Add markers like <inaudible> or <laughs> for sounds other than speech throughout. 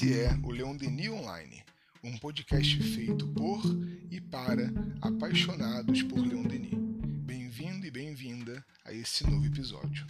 Esse é o Leon Denis Online, um podcast feito por e para apaixonados por Leon Denis. Bem-vindo e bem-vinda a esse novo episódio.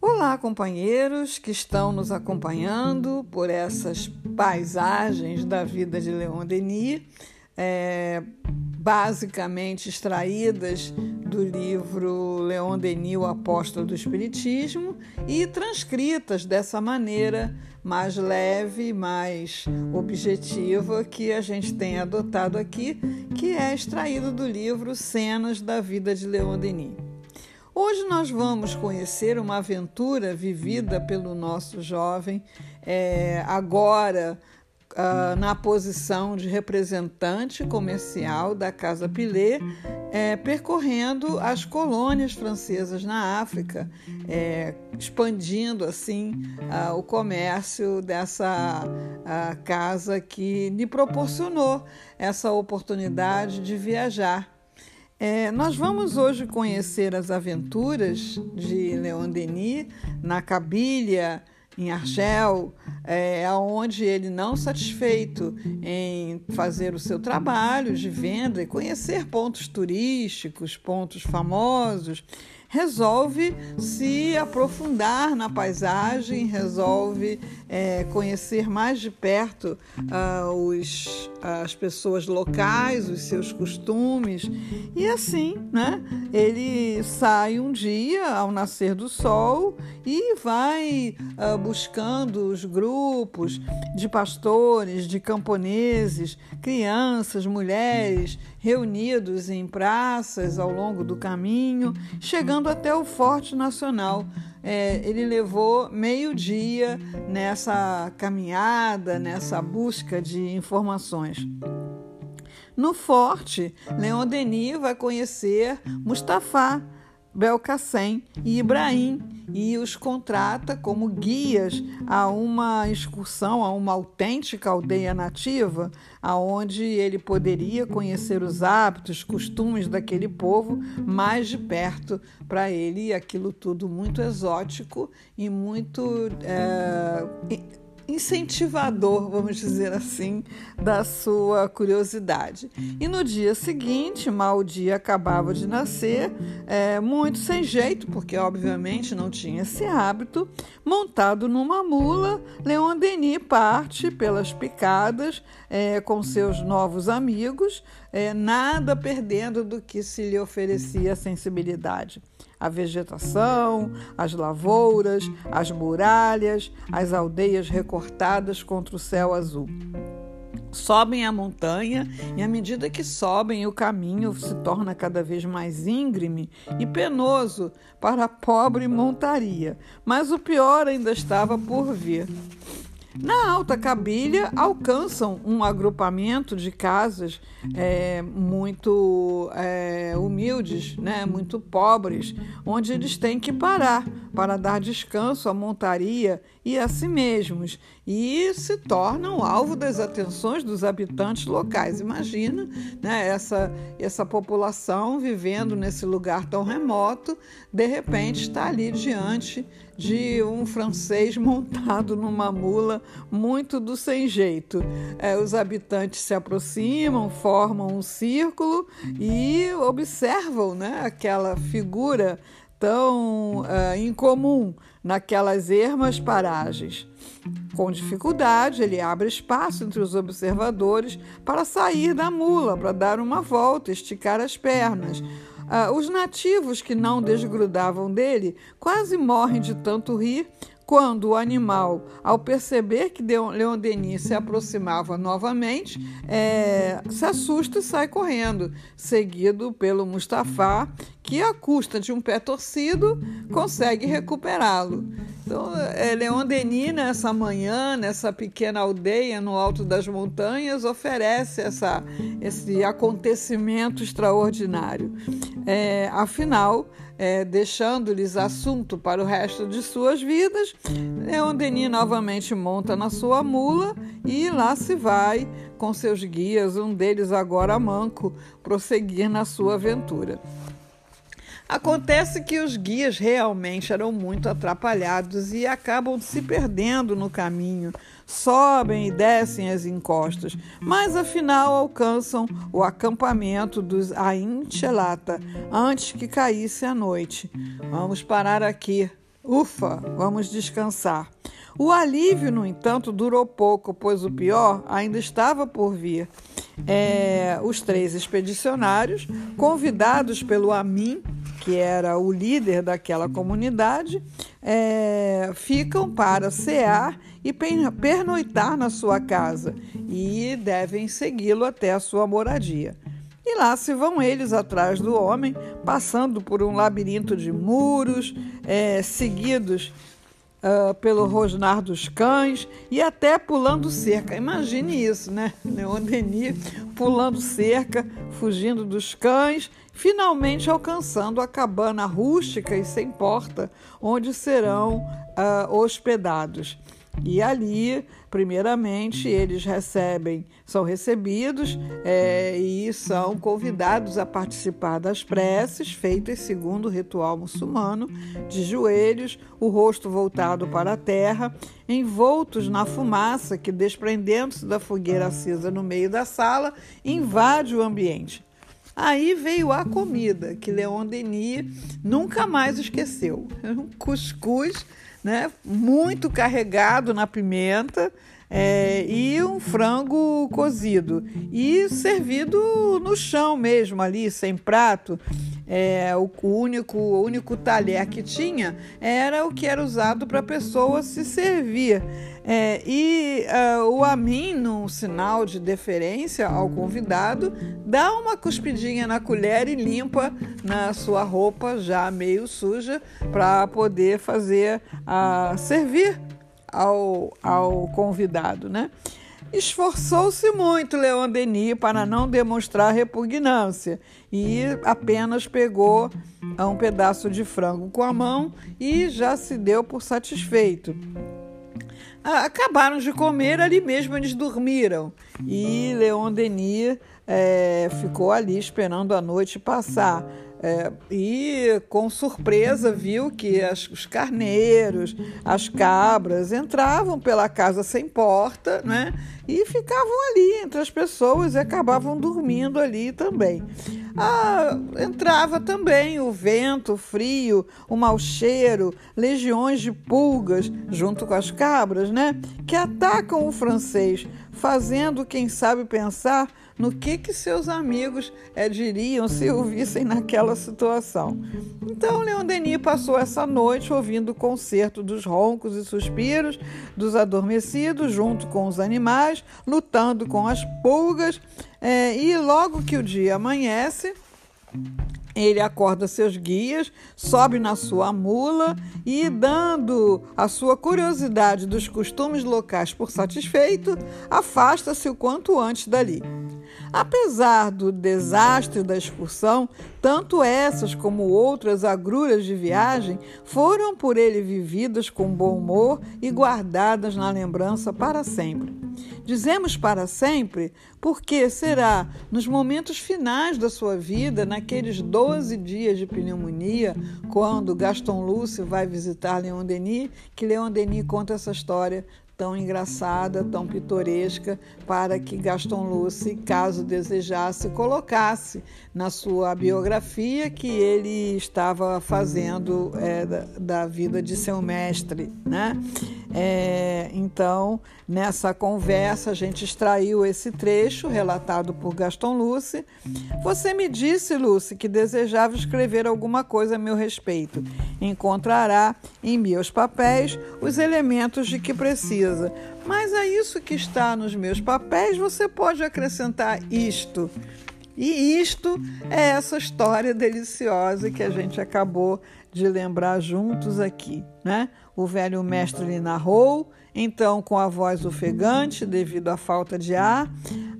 Olá, companheiros que estão nos acompanhando por essas paisagens da vida de Leon Denis, é, basicamente extraídas do livro Leon Denis, o Apóstolo do Espiritismo, e transcritas dessa maneira mais leve, mais objetiva que a gente tem adotado aqui, que é extraído do livro Cenas da Vida de Leon Denis. Hoje nós vamos conhecer uma aventura vivida pelo nosso jovem, é, agora uh, na posição de representante comercial da Casa Pilet, é, percorrendo as colônias francesas na África, é, expandindo assim uh, o comércio dessa uh, casa que lhe proporcionou essa oportunidade de viajar. É, nós vamos hoje conhecer as aventuras de Leon Denis na Cabilha, em Argel, é, onde ele, não satisfeito em fazer o seu trabalho de venda e conhecer pontos turísticos, pontos famosos, resolve se aprofundar na paisagem, resolve é, conhecer mais de perto uh, os, as pessoas locais, os seus costumes, e assim, né? Ele sai um dia ao nascer do sol e vai uh, buscando os grupos de pastores, de camponeses, crianças, mulheres reunidos em praças ao longo do caminho, chegando até o Forte Nacional. É, ele levou meio dia nessa caminhada, nessa busca de informações. No forte, Leon Denis vai conhecer Mustafa, Belkacem e Ibrahim e os contrata como guias a uma excursão a uma autêntica aldeia nativa, aonde ele poderia conhecer os hábitos, costumes daquele povo mais de perto para ele. Aquilo tudo muito exótico e muito é, incentivador, vamos dizer assim, da sua curiosidade. E no dia seguinte, mal o dia acabava de nascer, é, muito sem jeito, porque obviamente não tinha esse hábito, montado numa mula, Leon Denis parte pelas picadas é, com seus novos amigos, é, nada perdendo do que se lhe oferecia a sensibilidade a vegetação, as lavouras, as muralhas, as aldeias recortadas contra o céu azul. Sobem a montanha e, à medida que sobem, o caminho se torna cada vez mais íngreme e penoso para a pobre montaria. Mas o pior ainda estava por vir. Na Alta Cabilha, alcançam um agrupamento de casas é, muito é, humildes, né, muito pobres, onde eles têm que parar para dar descanso à montaria e a si mesmos, e se tornam alvo das atenções dos habitantes locais. Imagina né, essa, essa população vivendo nesse lugar tão remoto, de repente está ali diante de um francês <laughs> montado numa mula, muito do sem jeito. É, os habitantes se aproximam, formam um círculo e observam né, aquela figura tão uh, incomum naquelas ermas paragens. Com dificuldade, ele abre espaço entre os observadores para sair da mula, para dar uma volta, esticar as pernas. Uh, os nativos que não. desgrudavam dele quase morrem de tanto rir quando o animal, ao perceber que Leon Denis se aproximava novamente, é, se assusta e sai correndo, seguido pelo Mustafa, que, à custa de um pé torcido, consegue recuperá-lo. Então, é, Leon Denis, nessa manhã, nessa pequena aldeia no alto das montanhas, oferece essa, esse acontecimento extraordinário. É, afinal, é, deixando-lhes assunto para o resto de suas vidas, Leon Denis novamente monta na sua mula e lá se vai com seus guias, um deles agora manco, prosseguir na sua aventura. Acontece que os guias realmente eram muito atrapalhados e acabam se perdendo no caminho, sobem e descem as encostas, mas afinal alcançam o acampamento dos Ainchelata antes que caísse a noite. Vamos parar aqui. Ufa, vamos descansar. O alívio, no entanto, durou pouco, pois o pior ainda estava por vir. É, os três expedicionários, convidados pelo Amin, que era o líder daquela comunidade, é, ficam para cear e pernoitar na sua casa e devem segui-lo até a sua moradia. E lá se vão eles atrás do homem, passando por um labirinto de muros, é, seguidos uh, pelo rosnar dos cães e até pulando cerca. Imagine isso, né? Leon Denis pulando cerca, fugindo dos cães, finalmente alcançando a cabana rústica e sem porta, onde serão uh, hospedados. E ali, primeiramente, eles recebem, são recebidos é, e são convidados a participar das preces feitas segundo o ritual muçulmano, de joelhos, o rosto voltado para a terra, envoltos na fumaça que, desprendendo-se da fogueira acesa no meio da sala, invade o ambiente. Aí veio a comida, que Leon Denis nunca mais esqueceu. Um cuscuz né? muito carregado na pimenta. É, e um frango cozido e servido no chão mesmo ali sem prato é, o único o único talher que tinha era o que era usado para a pessoa se servir é, e uh, o Amin, num sinal de deferência ao convidado, dá uma cuspidinha na colher e limpa na sua roupa já meio suja para poder fazer uh, servir ao, ao convidado, né? Esforçou-se muito Leon Denis para não demonstrar repugnância e apenas pegou um pedaço de frango com a mão e já se deu por satisfeito acabaram de comer, ali mesmo eles dormiram. E Leon Denis é, ficou ali esperando a noite passar. É, e com surpresa viu que as, os carneiros, as cabras entravam pela casa sem porta, né? E ficavam ali entre as pessoas e acabavam dormindo ali também. Ah, entrava também o vento, o frio, o mau cheiro, legiões de pulgas junto com as cabras, né? Que atacam o francês, fazendo quem sabe pensar no que, que seus amigos é, diriam se o vissem naquela situação. Então, Leon Denis passou essa noite ouvindo o concerto dos roncos e suspiros dos adormecidos, junto com os animais, lutando com as pulgas, é, e logo que o dia amanhece, ele acorda seus guias, sobe na sua mula e, dando a sua curiosidade dos costumes locais por satisfeito, afasta-se o quanto antes dali. Apesar do desastre da excursão, tanto essas como outras agruras de viagem foram por ele vividas com bom humor e guardadas na lembrança para sempre. Dizemos para sempre porque será nos momentos finais da sua vida, naqueles 12 dias de pneumonia, quando Gaston Lúcio vai visitar Leon Denis, que Leon Denis conta essa história tão engraçada, tão pitoresca, para que Gaston Luce, caso desejasse, colocasse na sua biografia que ele estava fazendo é, da, da, vida de seu mestre. Né? É, então, nessa conversa, a gente extraiu esse trecho relatado por Gaston Luce. Você me disse, Luce, que desejava escrever alguma coisa a meu respeito. Encontrará em meus papéis os elementos de que precisa. Mas a isso que está nos meus papéis, você pode acrescentar isto. E isto é essa história deliciosa que a gente acabou de lembrar juntos aqui, né? O velho mestre lhe narrou, então com a voz ofegante devido à falta de ar,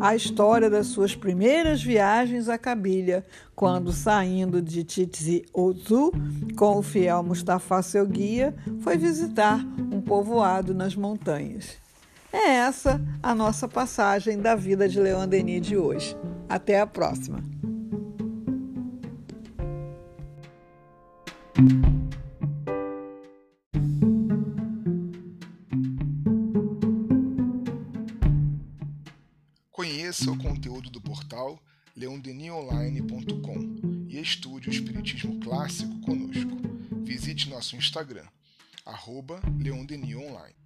a história das suas primeiras viagens à Cabilha, quando saindo de Titzi Ozu com o fiel Mustafa seu guia, foi visitar um povoado nas montanhas. É essa a nossa passagem da vida de Leon Denis de hoje. Até a próxima! Conheça o conteúdo do portal leondenionline.com e estude o Espiritismo Clássico conosco. Visite nosso Instagram, arroba leondenionline.